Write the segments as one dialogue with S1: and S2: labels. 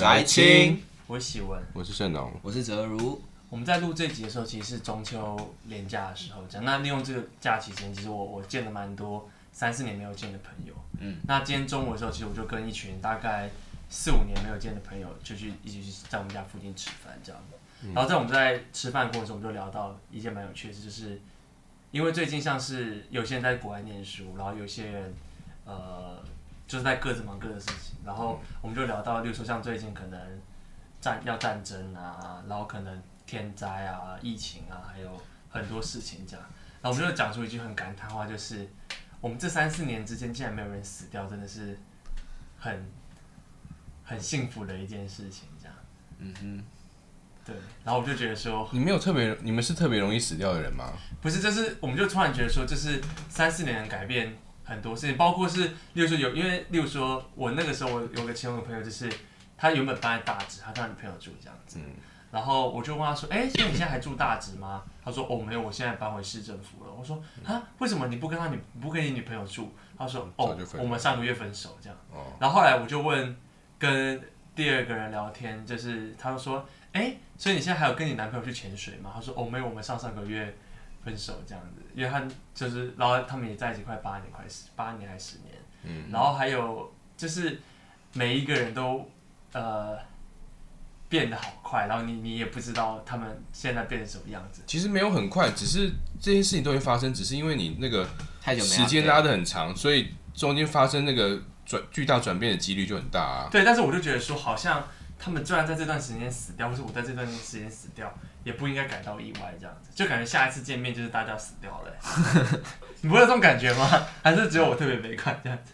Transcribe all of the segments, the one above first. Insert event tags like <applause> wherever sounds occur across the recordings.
S1: 宅青，
S2: 我是喜文，
S1: 我是盛龙，
S3: 我是泽如。
S2: 我们在录这集的时候，其实是中秋连假的时候讲。那利用这个假期间，其实我我见了蛮多三四年没有见的朋友。嗯，那今天中午的时候，其实我就跟一群大概四五年没有见的朋友，就去一起去在我们家附近吃饭这样。然后在我们在吃饭过程中，我们就聊到一件蛮有趣的事，就是因为最近像是有些人在国外念书，然后有些人呃就是在各自忙各自的事情，然后我们就聊到，例如说像最近可能战要战争啊，然后可能天灾啊、疫情啊，还有很多事情这样，然后我们就讲出一句很感叹话，就是我们这三四年之间竟然没有人死掉，真的是很很幸福的一件事情这样。嗯哼。对，然后我就觉得说，
S1: 你没有特别，你们是特别容易死掉的人吗？
S2: 不是，就是我们就突然觉得说，就是三四年改变很多事情，包括是，例如说有，因为例如说我那个时候我有个其中的朋友，就是他原本搬在大直，他跟他女朋友住这样子，嗯、然后我就问他说，哎，所以你现在还住大直吗？他说，哦，没有，我现在搬回市政府了。我说，啊，为什么你不跟他女不跟你女朋友住？他说，哦，我们上个月分手这样。哦、然后后来我就问跟第二个人聊天，就是他就说。哎，所以你现在还有跟你男朋友去潜水吗？他说哦，没有，我们上上个月分手这样子，因为他就是，然后他们也在一起快八年，快十八年还是十年，嗯，然后还有就是每一个人都呃变得好快，然后你你也不知道他们现在变成什么样子。
S1: 其实没有很快，只是这些事情都会发生，只是因为你那个时间拉的很长，所以中间发生那个转巨大转变的几率就很大啊。
S2: 对，但是我就觉得说好像。他们虽然在这段时间死掉，或是我在这段时间死掉，也不应该感到意外，这样子，就感觉下一次见面就是大家死掉了。<laughs> 你不会有这种感觉吗？<laughs> 还是只有我特别悲观这样子？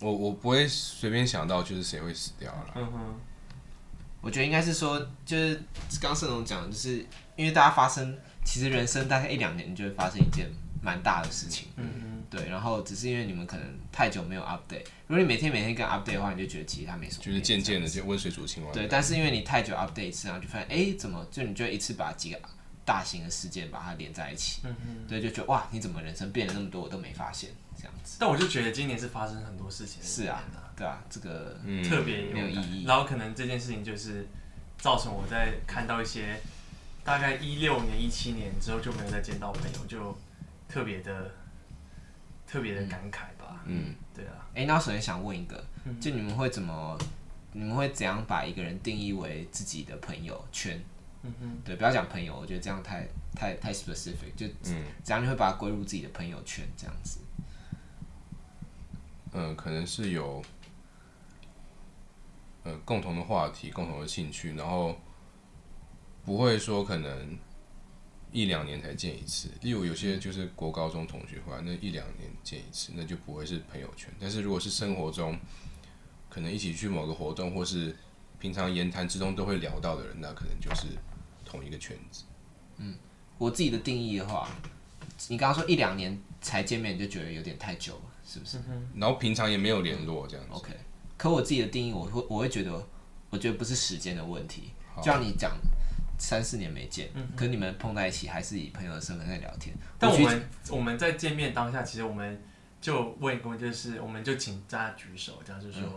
S1: 我我不会随便想到就是谁会死掉了。嗯哼，
S3: 我觉得应该是说，就是刚盛农讲，就是因为大家发生，其实人生大概一两年就会发生一件蛮大的事情。嗯哼。对，然后只是因为你们可能太久没有 update，如果你每天每天跟 update 的话，你就觉得其实它没什么。
S1: 就是渐渐的就温水煮青蛙。
S3: 对，但是因为你太久 update 一次，然后就发现，哎，怎么就你就一次把几个大型的事件把它连在一起？嗯嗯。对，就觉得哇，你怎么人生变了那么多，我都没发现这样子。
S2: 但我就觉得今年是发生很多事情。
S3: 是啊，对啊，这个
S2: 特别
S3: 没有意义。
S2: 然后可能这件事情就是造成我在看到一些大概一六年、一七年之后就没有再见到朋友，就特别的。特别的感慨吧，嗯，对啊。
S3: 哎、欸，那我首先想问一个，就你们会怎么，你们会怎样把一个人定义为自己的朋友圈？嗯哼，对，不要讲朋友，我觉得这样太太太 specific，就嗯，怎样你会把它归入自己的朋友圈这样子？
S1: 嗯，可能是有，呃，共同的话题，共同的兴趣，然后不会说可能。一两年才见一次，例如有些就是国高中同学的话，那一两年见一次，那就不会是朋友圈。但是如果是生活中，可能一起去某个活动，或是平常言谈之中都会聊到的人，那可能就是同一个圈子。
S3: 嗯，我自己的定义的话，你刚刚说一两年才见面，就觉得有点太久了，是不是？
S1: 嗯、然后平常也没有联络这样子。
S3: OK，可我自己的定义，我会我会觉得，我觉得不是时间的问题，就像你讲。三四年没见，嗯、可你们碰在一起还是以朋友的身份在聊天。
S2: 但我们我们在见面当下，其实我们就问一个就是我们就请大家举手，这样就是说、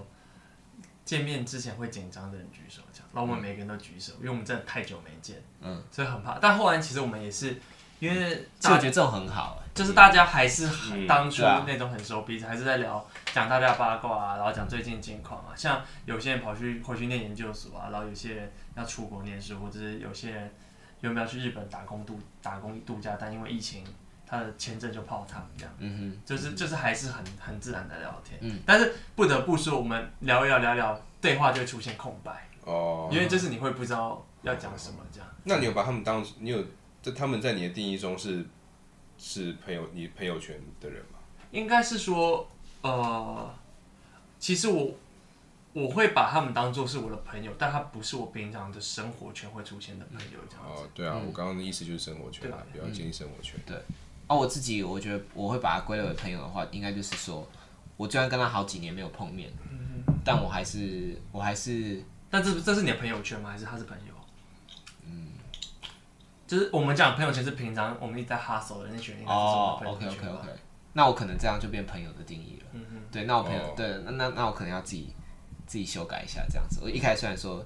S2: 嗯、见面之前会紧张的人举手，这样，然后我们每个人都举手，嗯、因为我们真的太久没见，嗯，所以很怕。但后来其实我们也是因为，
S3: 大我觉得这种很好，
S2: 就是大家还是当初那种很熟，彼此还是在聊讲大家八卦啊，然后讲最近近况啊。像有些人跑去回去念研究所啊，然后有些人。要出国念书，或者是有些人有没有去日本打工度打工度假，但因为疫情，他的签证就泡汤这样。嗯哼，就是就是还是很很自然的聊天。嗯，但是不得不说，我们聊一聊聊一聊，对话就会出现空白。哦。因为就是你会不知道要讲什么这样。
S1: 那你有把他们当你有在他们在你的定义中是是朋友你朋友圈的人吗？
S2: 应该是说，呃，其实我。我会把他们当做是我的朋友，但他不是我平常的生活圈会出现的朋友，这样子。
S1: 哦，对啊，嗯、我刚刚的意思就是生活圈啊，比较接近生活圈。
S3: 对。哦，我自己我觉得我会把他归类为朋友的话，应该就是说，我虽然跟他好几年没有碰面，嗯、但我还是我还是，
S2: 但这这是你的朋友圈吗？还是他是朋友？嗯，就是我们讲朋友圈是平常我们一直在 hustle 的那群人，
S3: 哦，OK OK OK，那我可能这样就变朋友的定义了。嗯哼，对，那我朋友、哦、对，那那那我可能要自己。自己修改一下这样子。我一开始虽然说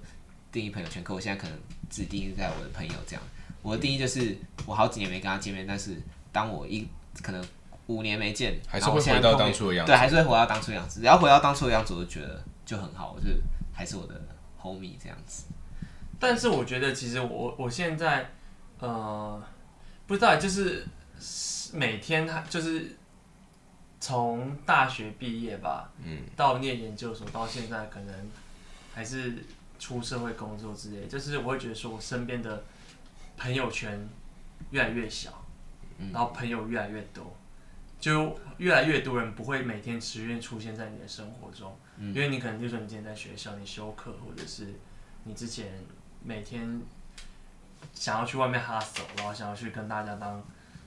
S3: 定义朋友圈，可我现在可能只定义在我的朋友这样。我的定义就是我好几年没跟他见面，但是当我一可能五年没见，
S1: 还是会回到当初的样子。
S3: 对，还是会回到当初的样子。只要回到当初的样子，我就觉得就很好，我就还是我的 homie 这样子。
S2: 但是我觉得其实我我现在呃不知道，就是每天他就是从大学毕业吧，嗯，到念研究所到现在，可能还是出社会工作之类，就是我会觉得说我身边的。朋友圈越来越小，然后朋友越来越多，就越来越多人不会每天持续出现在你的生活中，因为你可能就是说你今天在学校你休课，或者是你之前每天想要去外面 hustle，然后想要去跟大家当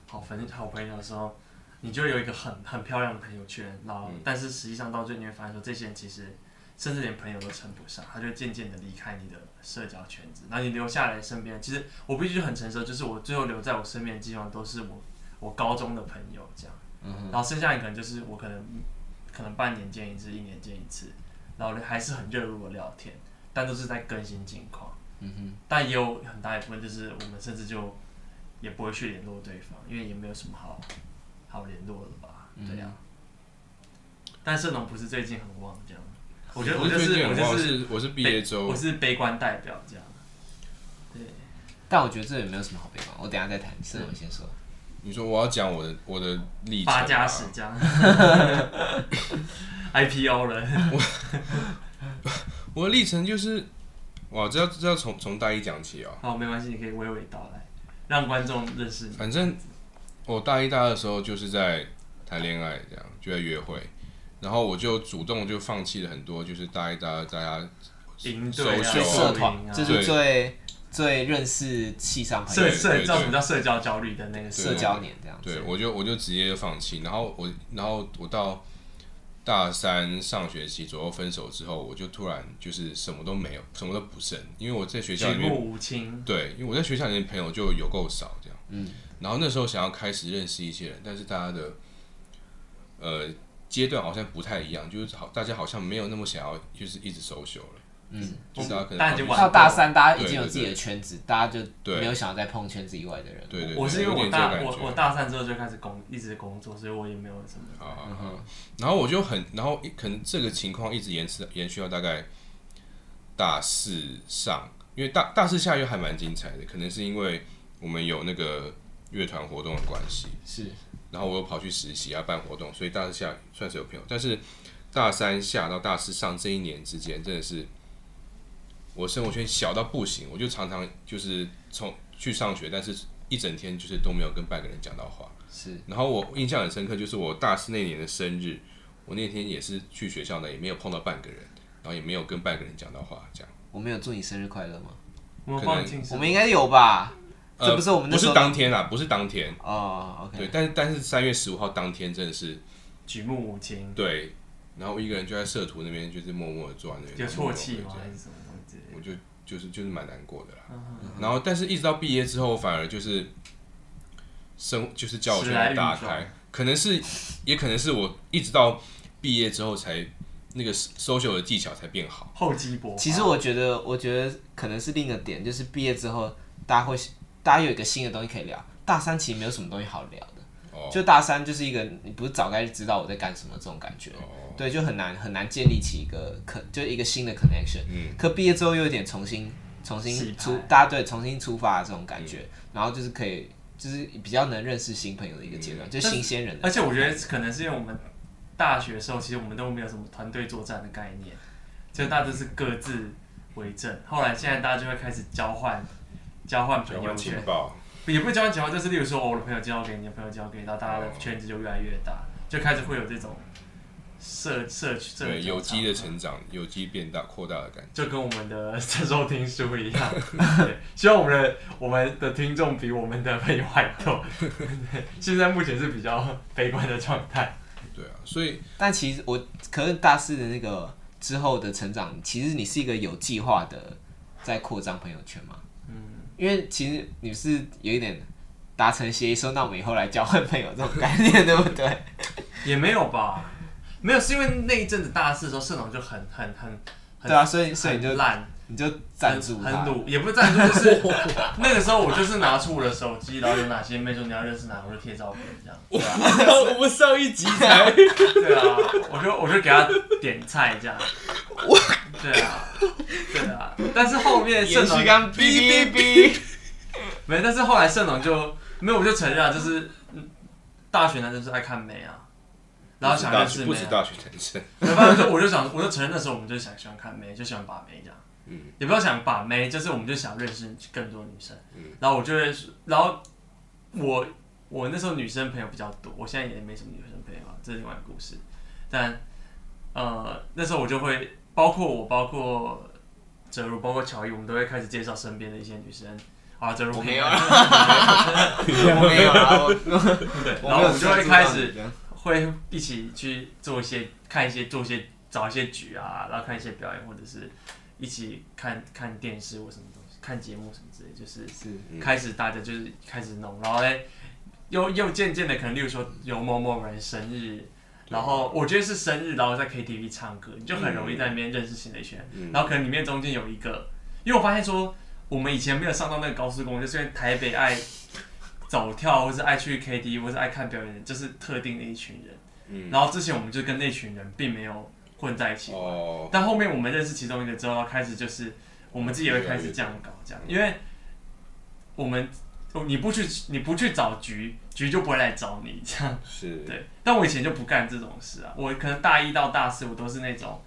S2: 好朋好朋友的时候，你就有一个很很漂亮的朋友圈，然后但是实际上到最后你会发现说这些人其实。甚至连朋友都称不上，他就渐渐的离开你的社交圈子，然后你留下来身边，其实我必须很诚实，就是我最后留在我身边的基本上都是我我高中的朋友这样，嗯哼，然后剩下一可能就是我可能可能半年见一次，一年见一次，然后还是很热络的聊天，但都是在更新近况，嗯哼，但也有很大一部分就是我们甚至就也不会去联络对方，因为也没有什么好好联络的吧，这样，嗯，但社农不是最近很旺这样。我觉得我就是我就是
S1: 我是毕业周，
S2: 我是悲观代表这样。对，
S3: 但我觉得这也没有什么好悲观。我等下再谈，是我先说。
S1: 你说我要讲我的我的历程，
S2: 发家史这样。<laughs> IPO 了。我 <laughs>
S1: 我的历程就是，哇，这要这要从从大一讲起哦。
S2: 好，没关系，你可以娓娓道来，让观众认识你。
S1: 反正我大一、大二的时候就是在谈恋爱，这样就在约会。然后我就主动就放弃了很多，就是大一、大二大家
S2: 社社团，
S3: 这是最最认识气上朋友，
S2: 社社叫什么叫社交焦虑的那个社交年这样子。
S1: 对，我就我就直接就放弃。然后我然后我到大三上学期左右分手之后，我就突然就是什么都没有，什么都不剩，因为我在学校里面
S2: 举目无亲。
S1: 对，因为我在学校里面朋友就有够少这样。嗯。然后那时候想要开始认识一些人，但是大家的呃。阶段好像不太一样，就是好，大家好像没有那么想要，就是一直 social 了。嗯，就是大家可能
S3: 到大三，大家已经有自己的圈子，大家就没有想要再碰圈子以外的人。
S1: 对对，
S2: 我是因为我大我我大三之后就开始工，一直工作，所以我也没有什么。
S1: 啊，然后我就很，然后可能这个情况一直延迟延续到大概大四上，因为大大四下又还蛮精彩的，可能是因为我们有那个乐团活动的关系。
S3: 是。
S1: 然后我又跑去实习啊，办活动，所以大四下算是有朋友。但是大三下到大四上这一年之间，真的是我生活圈小到不行。我就常常就是从去上学，但是一整天就是都没有跟半个人讲到话。
S3: 是。
S1: 然后我印象很深刻，就是我大四那年的生日，我那天也是去学校呢，也没有碰到半个人，然后也没有跟半个人讲到话。这样。
S3: 我没有祝你生日快乐吗？
S2: 我
S3: 们应该有吧。这不是我们
S1: 不是当天啊，不是当天
S3: 哦。OK，
S1: 对，但是但是三月十五号当天真的是
S2: 举目无亲。
S1: 对，然后我一个人就在社图那边，就是默默的坐在那边。
S2: 有啜泣吗？还是什么东西？
S1: 我就就是就是蛮难过的啦。然后，但是一直到毕业之后，反而就是生就是叫我去打开，可能是也可能是我一直到毕业之后才那个 social 的技巧才变好。
S2: 厚积薄。
S3: 其实我觉得，我觉得可能是另一个点，就是毕业之后大家会。大家有一个新的东西可以聊。大三其实没有什么东西好聊的，oh. 就大三就是一个你不是早该知道我在干什么这种感觉，oh. 对，就很难很难建立起一个可就一个新的 connection。嗯，可毕业之后又有点重新重新出，大家对重新出发的这种感觉，嗯、然后就是可以就是比较能认识新朋友的一个阶段，嗯、就新鲜人。
S2: 而且我觉得可能是因为我们大学的时候，其实我们都没有什么团队作战的概念，就大家都是各自为政。后来现在大家就会开始交换。交换朋友圈，也不是交换情报，就是例如说，我的朋友介绍给你的朋友介绍给你，然后大家的圈子就越来越大，就开始会有这种社社区
S1: 对有机的成长，有机变大扩大的感觉，
S2: 就跟我们的 <laughs> 收听书一样。对，希望我们的我们的听众比我们的朋友还多。现在目前是比较悲观的状态。
S1: 对啊，所以
S3: 但其实我可能大四的那个之后的成长，其实你是一个有计划的在扩张朋友圈嘛。嗯因为其实你是有一点达成协议，说那我们以后来交换朋友这种概念，对不对？
S2: 也没有吧，没有，是因为那一阵子大四的时候，社长就很很很
S3: 很对啊，所以所以你就
S2: 烂，
S3: 你就赞助
S2: 很鲁，也不是赞助，就是 <laughs> 那个时候我就是拿出我的手机，然后有哪些妹说你要认识哪，我就贴照片这样。对啊，
S1: 我们上一集才
S2: 对啊，我就我就给他点菜这样。我对啊，对啊，但是后面盛龙
S3: 刚哔哔哔，
S2: 没，但是后来盛龙就没有，我就承认啊，就是大学男生是爱看美啊。然后想认识妹，
S1: 不止大学男生，
S2: 反正我就想，我就承认那时候我们就想喜欢看妹，就喜欢把妹这样。
S1: 嗯，
S2: 也不要想把妹，就是我们就想认识更多女生。嗯，然后我就会，然后我我那时候女生朋友比较多，我现在也没什么女生朋友啊，这是另外一个故事。但呃那时候我就会，包括我，包括哲如，包括乔伊，我们都会开始介绍身边的一些女生。啊，哲如 <laughs>
S3: 没有啊，我没有啊，
S2: 对，然后我们就会开始。会一起去做一些看一些做一些找一些局啊，然后看一些表演，或者是一起看看电视或什么东西，看节目什么之类，就是开始大家就是开始弄，然后嘞又又渐渐的可能，例如说有某某人生日，然后我觉得是生日，然后在 KTV 唱歌，你就很容易在那边认识新的一群人，然后可能里面中间有一个，因为我发现说我们以前没有上到那个高速公路，就是因为台北爱。走跳，或是爱去 KTV，或是爱看表演，就是特定的一群人。嗯，然后之前我们就跟那群人并没有混在一起。哦。但后面我们认识其中一个之后，开始就是我们自己也会开始这样搞，这样，因为我们你不去你不去找局，局就不会来找你，这样。
S1: 是。
S2: 对。但我以前就不干这种事啊，我可能大一到大四，我都是那种，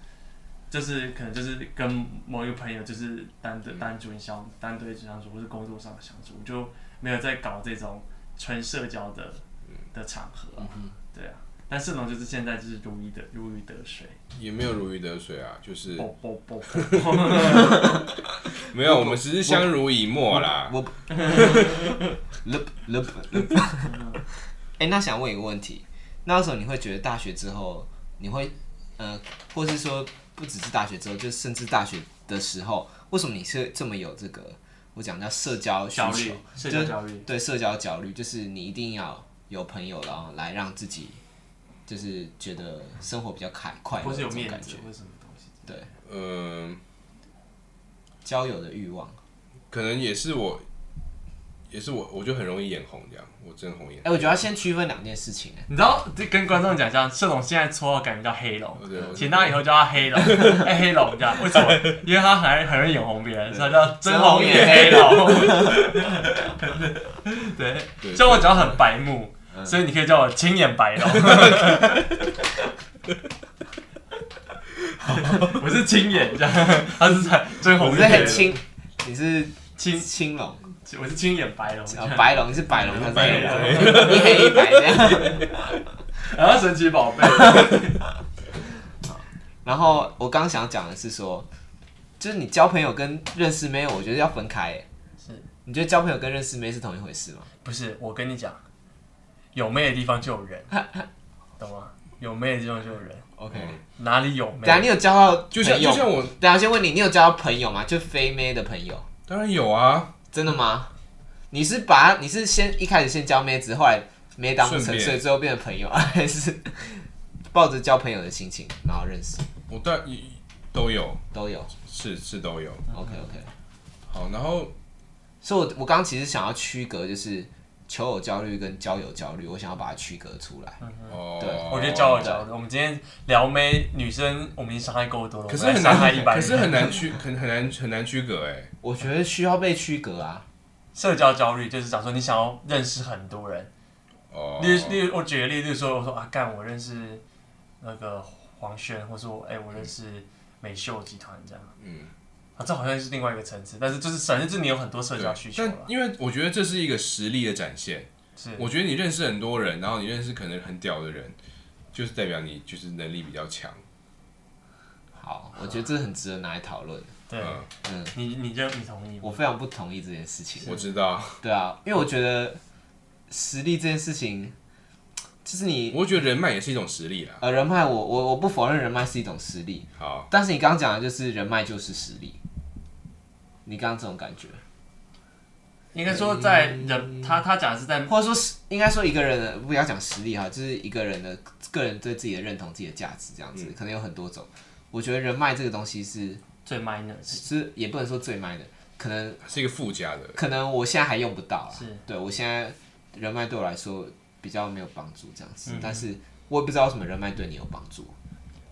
S2: 就是可能就是跟某一个朋友就是单独单独相单独相处，或是工作上的相处，我就。没有在搞这种纯社交的的场合，啊，嗯、对啊，但盛龙就是现在就是如鱼得如鱼得水，
S1: 也没有如鱼得水啊，就是，<laughs> 没
S3: 有，
S1: 我们只是相濡以沫啦。我，
S3: 哎，<laughs> <laughs> 那想问一个问题，那时候你会觉得大学之后，你会呃，或是说不只是大学之后，就甚至大学的时候，为什么你是这么有这个？我讲叫社交需求，
S2: 社交焦虑，
S3: 对社交焦虑，就是你一定要有朋友，然后来让自己就是觉得生活比较开快乐，或是有面子，或什么东西。对，嗯，交友的欲望，
S1: 可能也是我。也是我，我就很容易眼红这样，我真红眼。
S3: 哎，我觉得要先区分两件事情。
S2: 你知道，跟观众讲一下，盛龙现在绰号改名叫黑龙，请他以后叫他黑龙，<laughs> 哎，黑龙这样，为什么？因为他很很容易眼红别人，所以叫真红眼黑龙。<laughs> 对，像我只要很白目，所以你可以叫我青眼白龙。<laughs> 我是青眼这样，他是在真红眼。
S3: 你是很青，你是青青龙。
S2: 我是青眼白龙，
S3: 白龙是白龙，他是黑龙，一黑一白这样。
S2: 然后 <laughs> 神奇宝贝。<laughs>
S3: 然后我刚想讲的是说，就是你交朋友跟认识妹，我觉得要分开。是，你觉得交朋友跟认识妹是同一回事吗？
S2: 不是，我跟你讲，有妹的地方就有人，<laughs> 懂吗？有妹的地方就有人。OK，哪里有妹？
S3: 等下你有交到，
S1: 就像就像我，
S3: 等下先问你，你有交到朋友吗？就非妹的朋友？
S1: 当然有啊。
S3: 真的吗？你是把你是先一开始先交妹子，后来没当成，所以最后变成朋友，<laughs> 还是抱着交朋友的心情然后认识？
S1: 我当然都有，
S3: 都有，
S1: 是是都有。
S3: OK OK，
S1: 好，然后，
S3: 所以我我刚刚其实想要区隔，就是求偶焦虑跟交友焦虑，我想要把它区隔出来。
S2: 哦，对，我觉得交友焦虑，我们今天聊妹女生，我们已经伤害够多了，
S1: 可是很难，可是很难区，<laughs> 很很难很难区隔哎。
S3: 我觉得需要被区隔啊，
S2: 社交焦虑就是讲说你想要认识很多人，哦，例如例如我举个例子说，我说啊干我认识那个黄轩，或者说哎、欸、我认识美秀集团这样，嗯，啊这好像是另外一个层次，但是就是反正就是你有很多社交需求，
S1: 但因为我觉得这是一个实力的展现，是，我觉得你认识很多人，然后你认识可能很屌的人，就是代表你就是能力比较强。
S3: 好，我觉得这很值得拿来讨论。
S2: 对，嗯，你你就你同意？
S3: 我非常不同意这件事情。
S1: 我知道。
S3: 对啊，因为我觉得实力这件事情，就是你，
S1: 我觉得人脉也是一种实力啦。
S3: 呃，人脉，我我我不否认人脉是一种实力。好，但是你刚刚讲的就是人脉就是实力。你刚刚这种感觉，
S2: 应该说在人，他他讲的是在，
S3: 或者说是应该说一个人的，不要讲实力哈，就是一个人的个人对自己的认同、自己的价值这样子，可能有很多种。我觉得人脉这个东西是
S2: 最 minor
S3: 是也不能说最 minor，可能
S1: 是一个附加的，
S3: 可能我现在还用不到啊。
S2: 是，
S3: 对我现在人脉对我来说比较没有帮助这样子，嗯、但是我也不知道为什么人脉对你有帮助。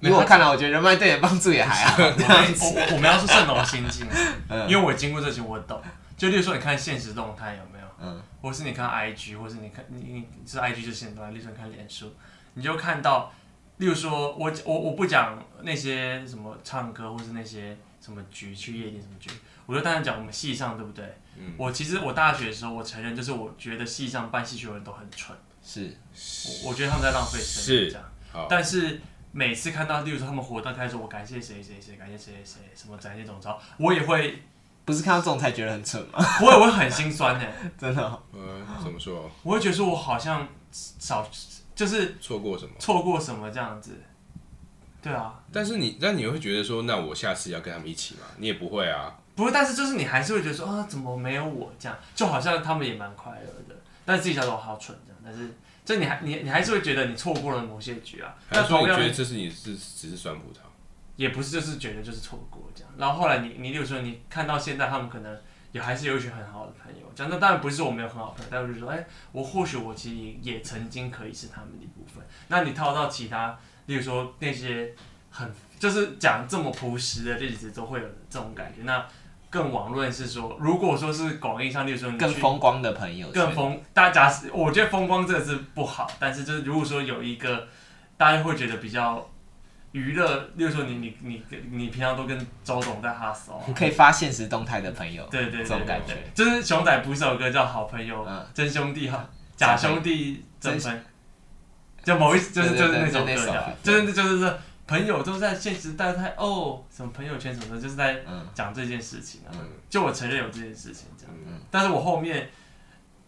S3: 因为我看来，我觉得人脉对你的帮助也还好。
S2: 我我们要是圣农心境，<laughs> 因为我经过这些，我懂。就例如说，你看现实动态有没有？嗯。或是你看 IG，或是你看你你是 IG 就限时动态，例如说你看脸书，你就看到，例如说我我我不讲那些什么唱歌，或是那些什么局去夜店什么局，我就单纯讲我们系上对不对？嗯。我其实我大学的时候，我承认就是我觉得系上办戏学的人都很蠢。
S3: 是。
S2: 我我觉得他们在浪费时间。是。好。但是。每次看到，例如说他们活动开始，我感谢谁谁谁，感谢谁谁谁，什么展现总召，我也会，
S3: 不是看到这种才觉得很蠢吗？<laughs>
S2: 我也会很心酸呢，<laughs>
S3: 真的、哦。
S1: 呃，怎么说？
S2: 我会觉得说，我好像少，就是
S1: 错过什么，
S2: 错过什么这样子。对啊。
S1: 但是你，但你会觉得说，那我下次要跟他们一起吗？你也不会啊。
S2: 不是，但是就是你还是会觉得说，啊，怎么没有我这样？就好像他们也蛮快乐的，但是自己想说我好蠢这样，但是。这你还你你还是会觉得你错过了某些局啊？
S1: 那所以你觉得这是你是只是酸葡萄？
S2: 也不是，就是觉得就是错过这样。然后后来你你比如说你看到现在他们可能也还是有一群很好的朋友，讲那当然不是我没有很好的朋友，但是就说哎、欸，我或许我其实也也曾经可以是他们的一部分。那你套到其他，例如说那些很就是讲这么朴实的例子，都会有这种感觉。那更网论是说，如果说是广义上，例如说你
S3: 更风光的朋友，
S2: 更风，大家我觉得风光这个是不好，但是就是如果说有一个大家会觉得比较娱乐，例如说你你你你平常都跟周董在哈骚，
S3: 你可以发现实动态的朋友，
S2: 对对對，
S3: 这种感觉，
S2: 就是熊仔不是有歌叫《好朋友》，真兄弟哈，假兄弟真分？就某一就是就是那种歌，就是就是这。朋友都在现实动态哦，什么朋友圈什么的，就是在讲这件事情啊。嗯、就我承认有这件事情这样，嗯、但是我后面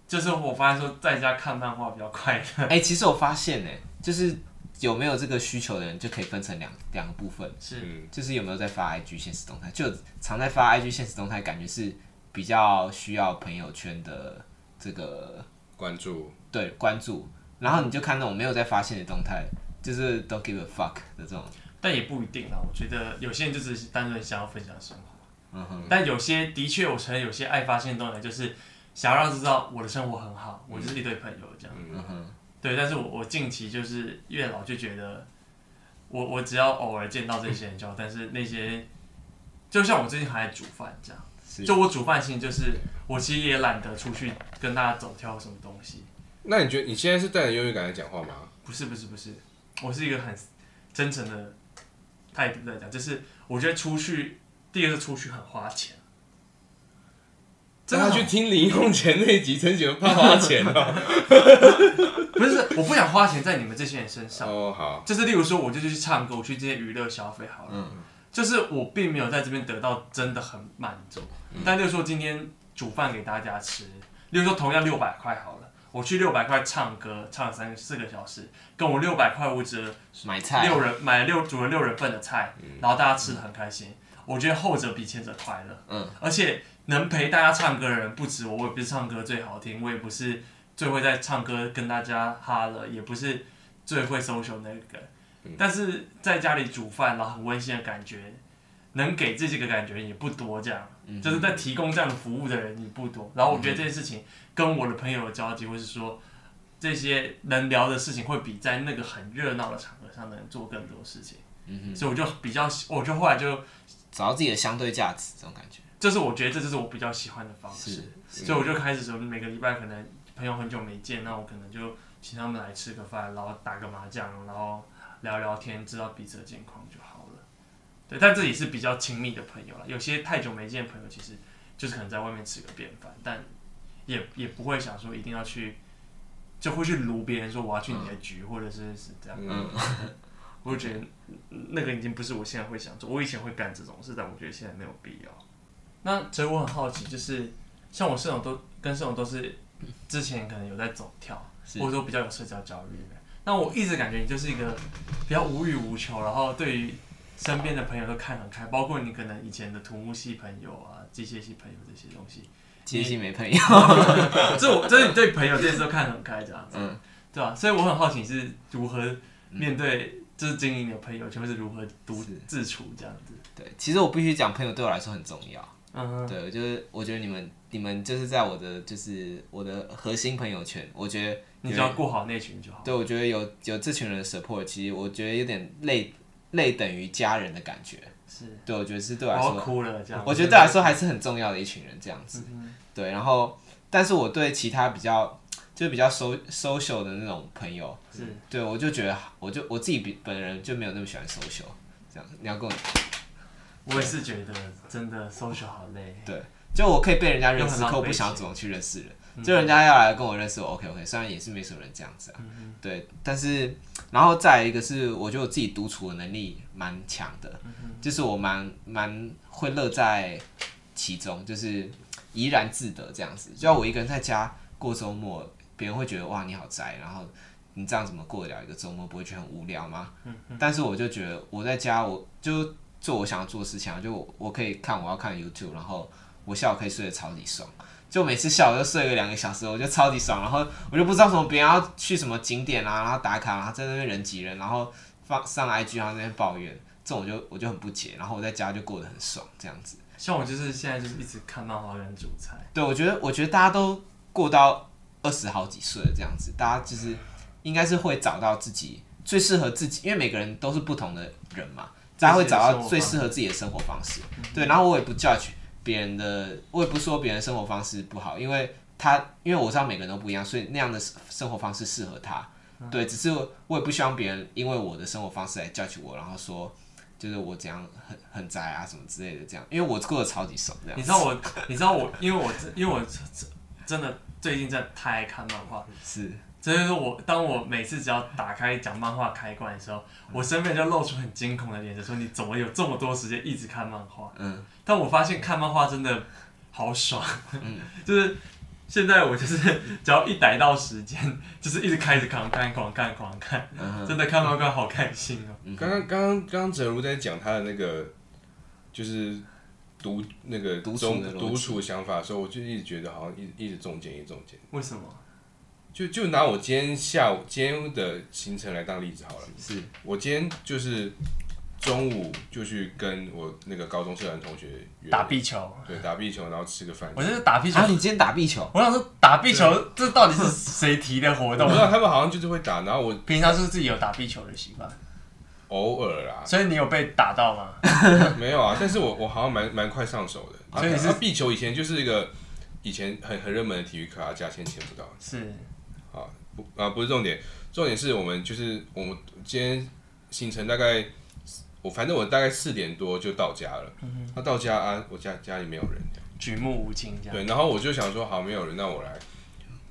S2: 就是我发现说在家看漫画比较快乐。
S3: 哎、欸，其实我发现呢，就是有没有这个需求的人就可以分成两两个部分，
S2: 是，
S3: 就是有没有在发 IG 现实动态，就常在发 IG 现实动态，感觉是比较需要朋友圈的这个
S1: 关注，
S3: 对，关注。然后你就看那种没有在发现的动态。就是 don't give a fuck 的这种，
S2: 但也不一定啊。我觉得有些人就只是单纯想要分享生活，嗯哼。但有些的确，我承认有些爱发现动态，就是想要让知道我的生活很好，我就是一堆朋友这样。嗯哼。对，但是我我近期就是越老就觉得我，我我只要偶尔见到这些人就好。但是那些，就像我最近还在煮饭这样，就我煮饭其实就是我其实也懒得出去跟大家走跳什么东西。
S1: 那你觉得你现在是带着优越感来讲话吗？
S2: 不是不是不是。我是一个很真诚的态度在讲，就是我觉得出去，第一个是出去很花钱。
S1: 真的去听零用钱那集，真觉得怕花钱哦。<laughs>
S2: 不是，我不想花钱在你们这些人身上。
S1: 哦，好。
S2: 就是例如说，我就去唱歌，我去这些娱乐消费好了。嗯。就是我并没有在这边得到真的很满足，嗯、但例如说今天煮饭给大家吃，例如说同样六百块好了。我去六百块唱歌，唱了三四个小时，跟我六百块我只
S3: 买菜
S2: 六人买了六煮了六人份的菜，然后大家吃的很开心。嗯、我觉得后者比前者快乐。嗯，而且能陪大家唱歌的人不止我，我也不是唱歌最好听，我也不是最会在唱歌跟大家哈了，也不是最会 social 那个，嗯、但是在家里煮饭，然后很温馨的感觉，能给自己个感觉也不多，这样，嗯、就是在提供这样的服务的人也不多。然后我觉得这件事情。跟我的朋友的交集，或是说这些能聊的事情，会比在那个很热闹的场合上能做更多事情。嗯哼，所以我就比较，我就后来就
S3: 找到自己的相对价值，这种感觉。
S2: 这是我觉得这就是我比较喜欢的方式。所以我就开始说，每个礼拜可能朋友很久没见，那我可能就请他们来吃个饭，然后打个麻将，然后聊聊天，知道彼此的近况就好了。对，但这也是比较亲密的朋友了。有些太久没见的朋友，其实就是可能在外面吃个便饭，但。也也不会想说一定要去，就会去撸别人说我要去你的局，嗯、或者是是这样。嗯，<laughs> 我就觉得那个已经不是我现在会想做。我以前会干这种事，但我觉得现在没有必要。那所以我很好奇，就是像我室友都跟社长都是之前可能有在走跳，是或者说比较有社交焦虑。那我一直感觉你就是一个比较无欲无求，然后对于身边的朋友都看很开，包括你可能以前的土木系朋友啊、机械系朋友这些东西。
S3: 机械系没朋友，<laughs>
S2: 这我这是你对朋友这些都看得很开，这样子，嗯，对吧？所以我很好奇是如何面对就是经营你的朋友圈，或是如何独自处这样子。
S3: 对，其实我必须讲，朋友对我来说很重要。
S2: 嗯哼，
S3: 对，就是我觉得你们你们就是在我的就是我的核心朋友圈，我觉得
S2: 你只要顾好那群就好。
S3: 对，我觉得有有这群人的 support，其实我觉得有点类类等于家人的感觉。
S2: 是，
S3: 对，我觉得是对我来说，
S2: 我哭了这样。
S3: 我觉得对我来说还是很重要的一群人这样子。
S2: 嗯、
S3: 对，然后但是我对其他比较就比较 so social 的那种朋友，
S2: 是
S3: 对我就觉得我就我自己比本人就没有那么喜欢 social 这样子。你要跟我。
S2: 我也是觉得真的 social 好累。
S3: 对，就我可以被人家认识，可我不想要主动去认识人。嗯、就人家要来跟我认识我，OK OK，虽然也是没什么人这样子啊。嗯、对，但是然后再一个是，我觉得我自己独处的能力蛮强的，嗯、就是我蛮蛮会乐在其中，就是怡然自得这样子。就要我一个人在家过周末，别人会觉得哇你好宅，然后你这样怎么过得了一个周末？不会觉得很无聊吗？嗯、但是我就觉得我在家我就。做我想要做的事情啊，就我，我可以看我要看 YouTube，然后我下午可以睡得超级爽，就每次下午就睡个两个小时，我就超级爽，然后我就不知道什么别人要去什么景点啊，然后打卡，然后在那边人挤人，然后放上 IG，然后在那边抱怨，这种我就我就很不解，然后我在家就过得很爽，这样子。
S2: 像我就是现在就是一直看漫画跟煮菜。
S3: 对，我觉得我觉得大家都过到二十好几岁这样子，大家就是应该是会找到自己最适合自己，因为每个人都是不同的人嘛。大家会找到最适合自己的生活方式，对。然后我也不 judge 别人的，我也不说别人生活方式不好，因为他，因为我知道每个人都不一样，所以那样的生活方式适合他，对。只是我也不希望别人因为我的生活方式来 judge 我，然后说就是我怎样很很宅啊什么之类的这样，因为我过得超级爽这样。
S2: 你知道我，你知道我，因为我因为我真的最近在太爱看漫画，<laughs>
S3: 是。
S2: 所以说我当我每次只要打开讲漫画开关的时候，我身边就露出很惊恐的脸，就说你怎么有这么多时间一直看漫画？嗯，但我发现看漫画真的好爽，嗯，<laughs> 就是现在我就是只要一逮到时间，<laughs> 就是一直开始狂看狂看狂看，真的看漫画好开心哦。
S1: 刚刚刚刚刚哲如在讲他的那个就是独那个独处独处想法的时候，我就一直觉得好像一一直中箭一直中箭。
S2: 为什么？
S1: 就就拿我今天下午今天的行程来当例子好了。是我今天就是中午就去跟我那个高中社团同学
S2: 打壁球。
S1: 对，打壁球，然后吃个饭。
S2: 我就是打壁球。
S3: 啊，你今天打壁球？
S2: 我想说打壁球，这到底是谁提的活动？
S1: 我不知道，他们好像就是会打。然后我
S2: 平常是自己有打壁球的习惯。
S1: 偶尔啦。
S2: 所以你有被打到吗？<laughs>
S1: 没有啊，但是我我好像蛮蛮快上手的。所以你是壁球以前就是一个以前很很热门的体育课啊，价钱签不到。
S2: 是。
S1: 啊不啊不是重点，重点是我们就是我们今天行程大概我反正我大概四点多就到家了，他、嗯哼。啊、到家啊我家家里没有人，
S2: 举目无亲这样。
S1: 对，然后我就想说好没有人，那我来，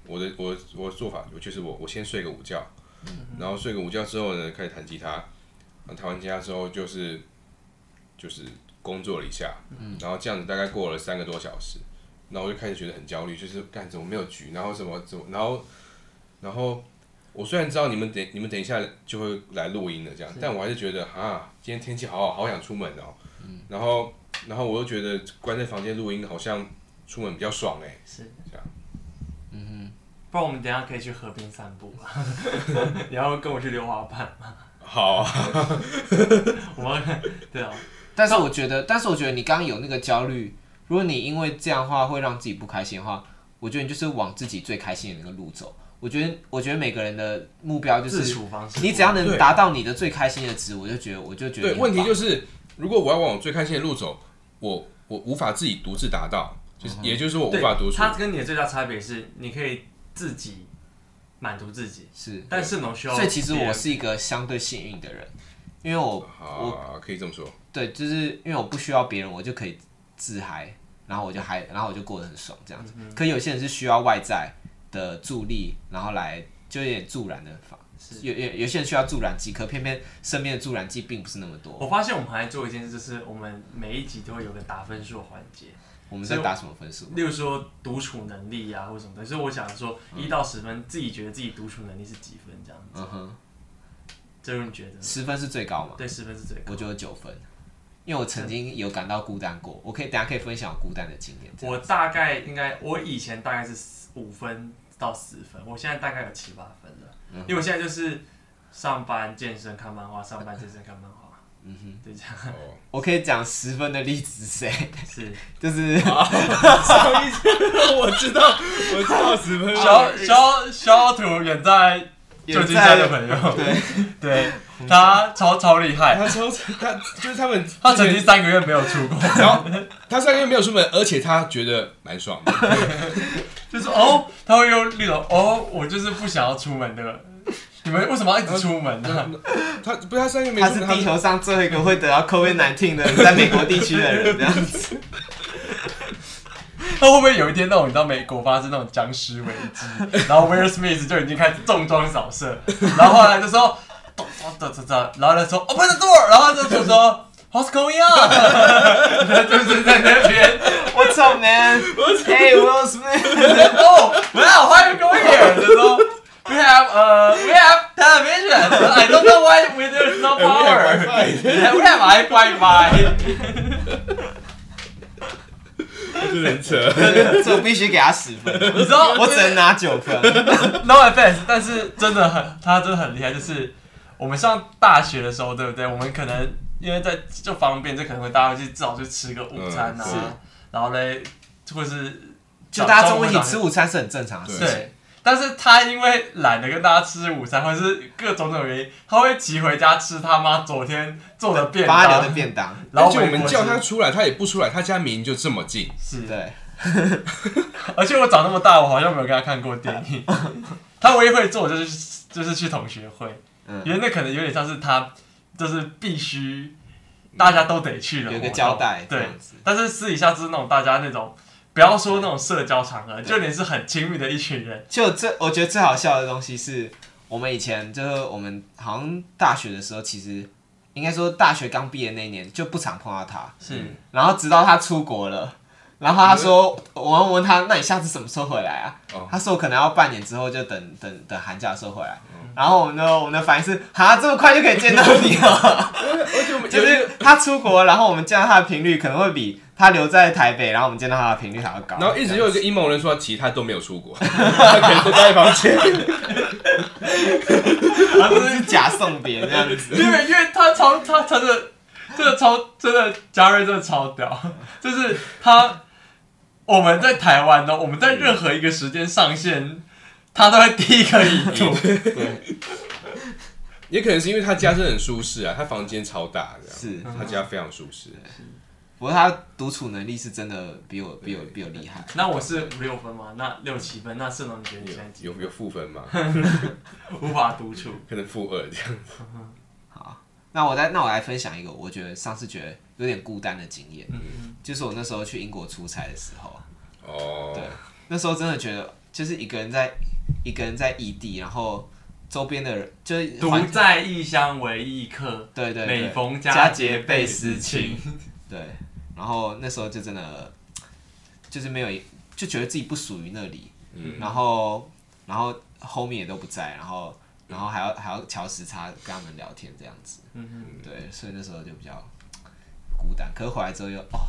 S1: 我的我我的做法就是我我先睡个午觉，嗯、哼。然后睡个午觉之后呢开始弹吉他，弹完吉他之后就是就是工作了一下，嗯、然后这样子大概过了三个多小时。然后我就开始觉得很焦虑，就是干怎么没有局，然后什么怎么，然后，然后我虽然知道你们等你们等一下就会来录音的这样，但我还是觉得啊，今天天气好好，好想出门哦。嗯、然后，然后我又觉得关在房间录音好像出门比较爽哎。是这样。
S2: 嗯哼。不然我们等一下可以去河边散步啊。<laughs> 你要跟我去溜滑板吗？
S1: 好啊。<laughs>
S2: 我们对啊。
S3: 但是我觉得，但是我觉得你刚刚有那个焦虑。如果你因为这样的话会让自己不开心的话，我觉得你就是往自己最开心的那个路走。我觉得，我觉得每个人的目标就是，你只要能达到你的最开心的值，我就觉得，我就觉得。
S1: 对，问题就是，如果我要往我最开心的路走，我我无法自己独自达到，就是也就是说我无法独处。
S2: 它跟你的最大差别是，你可以自己满足自己，
S3: 是，
S2: 但是能需要。
S3: 所以其实我是一个相对幸运的人，因为我
S1: 我可以这么说。
S3: 对，就是因为我不需要别人，我就可以。自嗨，然后我就嗨，然后我就过得很爽，这样子。嗯、可有些人是需要外在的助力，然后来就有点助燃的法。是有有有些人需要助燃剂，可偏偏身边的助燃剂并不是那么多。
S2: 我发现我们还在做一件事，就是我们每一集都会有个打分数的环节。
S3: 我们在打什么分数？
S2: 例如说独处能力啊，或什么的。所以我想说，一到十分，嗯、自己觉得自己独处能力是几分这样子？嗯哼。就是你觉得？
S3: 十分是最高吗？
S2: 对，十分是最高。
S3: 我觉得九分。因为我曾经有感到孤单过，我可以等下可以分享我孤单的经验。
S2: 我大概应该，我以前大概是五分到十分，我现在大概有七八分了。嗯、因为我现在就是上班健身看漫画，上班健身看漫画。嗯哼，对这样。
S3: 我可以讲十分的例子是谁？
S2: 是，
S3: 就是。
S1: 什么意思？我知道，我知道十分。
S2: 小小小土远在旧金山的朋友，<laughs>
S3: 对 <laughs>
S2: 对，他超超厉害，
S1: 他超他就是他们，
S2: 他曾经三个月没有出过，
S1: 然后他三个月没有出门，而且他觉得蛮爽的，
S2: 就是哦，他会用那种哦，我就是不想要出门的。你们为什么要一直出门呢？<laughs>
S1: 他不是他三个月没
S3: 出门，他是地球上最后一个会得到 COVID-19 的，在美国地区的人这样子。
S2: 他会不会有一天那种你知道美国发生那种僵尸危机，然后 Will Smith 就已经开始重装扫射，然后后来就说，然后他说 Open the door，然后就就说 What's going on？就是在那边
S3: What's up man？Hey Will
S2: Smith？Oh wow why are you going here？就说 We have uh we have television. I don't know why we there's no power. We have Wi-Fi.
S1: 这很扯，<laughs>
S3: 这我必须给他十分。
S2: 你知道
S3: 我只能拿九分。<laughs>
S2: No offense，但是真的很，他真的很厉害。就是我们上大学的时候，对不对？我们可能因为在就方便，就可能会大家去至少去吃个午餐啊，然后嘞，或是
S3: 就大家中午一起吃午餐是很正常的事情。
S2: 但是他因为懒得跟大家吃午餐，或者是各种种原因，他会骑回家吃他妈昨天做的便
S3: 当，的便当。
S1: 然后我们叫他出来，他也不出来，他家明明就这么近。
S2: 是
S3: 对。
S2: 而且我长那么大，我好像没有跟他看过电影。他唯一会做就是就是去同学会，嗯、因为那可能有点像是他就是必须大家都得去的，
S3: 有个交代。
S2: 对。但是私底下就是那种大家那种。不要说那种社交场合，就连是很亲密的一群人。
S3: 就这，我觉得最好笑的东西是，我们以前就是我们好像大学的时候，其实应该说大学刚毕业那一年就不常碰到他。
S2: 是，
S3: 然后直到他出国了，然后他说，我问他，那你下次什么时候回来啊？他说我可能要半年之后，就等等等寒假的时候回来。然后我们的我们的反应是，啊，这么快就可以见到你了？就是他出国，然后我们见到他的频率可能会比。他留在台北，然后我们见到他的频率还要高。
S1: 然后一直有一个阴谋人说，其实他都没有出国，他可能都待在房间。
S3: 他不是假送别这样子。<laughs>
S2: 因为因为他超他真的，这个超真的，嘉瑞真的超屌，就是他我们在台湾呢，我们在任何一个时间上线，他都会第一个已读。<laughs> 对。
S1: 也可能是因为他家真的很舒适啊，他房间超大的，
S3: 是
S1: 他家非常舒适。
S3: 不过他独处能力是真的比我比我比我厉害。<laughs>
S2: 那我是五六分吗？那六七分？那盛龙你觉得你现在几分？
S1: 有有负分吗？<laughs>
S2: 无法独处，
S1: 可能负二这样子。
S3: 好，那我再那我来分享一个我觉得上次觉得有点孤单的经验。嗯嗯。就是我那时候去英国出差的时候。
S1: 哦。
S3: 对，那时候真的觉得就是一个人在一个人在异地，然后周边的人就是
S2: 独在异乡为异客。
S3: 对对对。
S2: 每逢佳节倍思亲。
S3: 对。然后那时候就真的 <tsk> 就是没有，就觉得自己不属于那里，嗯、然后然后后面也都不在，然后然后还要还要调时差跟他们聊天这样子，嗯哼对，所以那时候就比较 <tsk> 孤单。可是回来之后又哦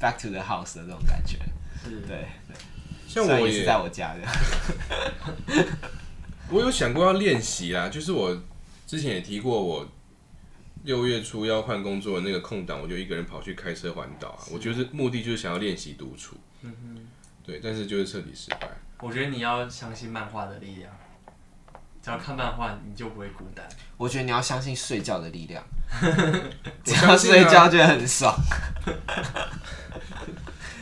S3: ，back to the house 的这种感觉，是对对。像我也是在我家的，<laughs>
S1: 我有想过要练习啊，就是我之前也提过我。六月初要换工作的那个空档，我就一个人跑去开车环岛啊！我觉得目的就是想要练习独处。嗯哼，对，但是就是彻底失败。
S2: 我觉得你要相信漫画的力量，只要看漫画，你就不会孤单。
S3: 我觉得你要相信睡觉的力量，<laughs> 只要睡觉就很爽。<laughs>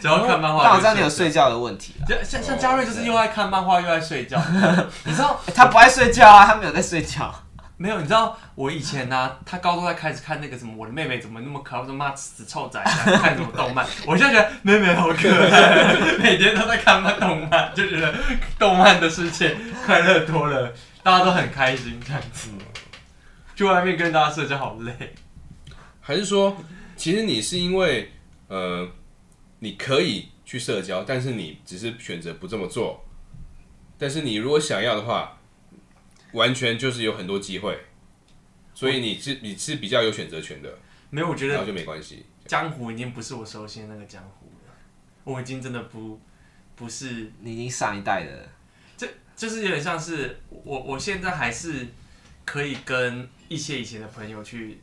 S2: 只要看漫画，
S3: 但我知道你有睡觉的问题。
S2: 像像嘉瑞就是又爱看漫画又爱睡觉，你知道 <laughs>
S3: 他不爱睡觉啊？他没有在睡觉。
S2: 没有，你知道我以前呢、啊，他高中在开始看那个什么，我的妹妹怎么那么可爱？我说妈，死臭仔，看什么动漫？<laughs> 我现在觉得妹妹好可爱，每天都在看漫动漫，就觉得动漫的世界快乐多了，大家都很开心这样子。去外面跟大家社交好累，
S1: 还是说，其实你是因为呃，你可以去社交，但是你只是选择不这么做。但是你如果想要的话。完全就是有很多机会，所以你是你是比较有选择权的。
S2: 没有，我觉得
S1: 那就没关系。
S2: 江湖已经不是我熟悉的那个江湖了，我已经真的不不是
S3: 你已经上一代的，
S2: 这就是有点像是我我现在还是可以跟一些以前的朋友去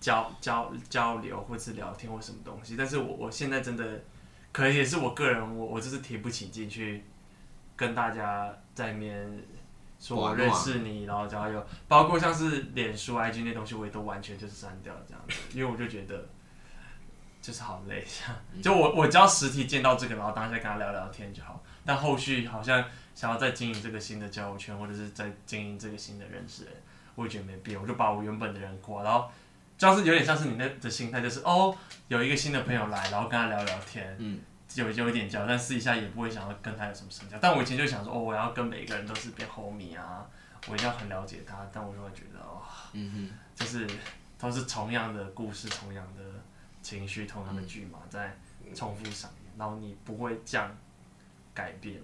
S2: 交交交流，或是聊天或什么东西。但是我我现在真的，可能也是我个人，我我就是提不起劲去跟大家在面说我认识你，然后交友，包括像是脸书、IG 那东西，我也都完全就是删掉这样子，<laughs> 因为我就觉得就是好累，就我我只要实体见到这个，然后当下跟他聊聊天就好。但后续好像想要再经营这个新的交友圈，或者是再经营这个新的认识人，我也觉得没必要。我就把我原本的人挂，然后就是有点像是你那的心态，就是哦，有一个新的朋友来，然后跟他聊聊天，嗯，有有一点交，但私底下也不会想要跟他有什么深交。但我以前就想说，哦，我要跟每一个人都是变 homie 啊，我一定要很了解他。但我就会觉得，哦，嗯哼，就是都是同样的故事，同样的情绪，同样的剧码在重复上演，然后你不会这样。改变，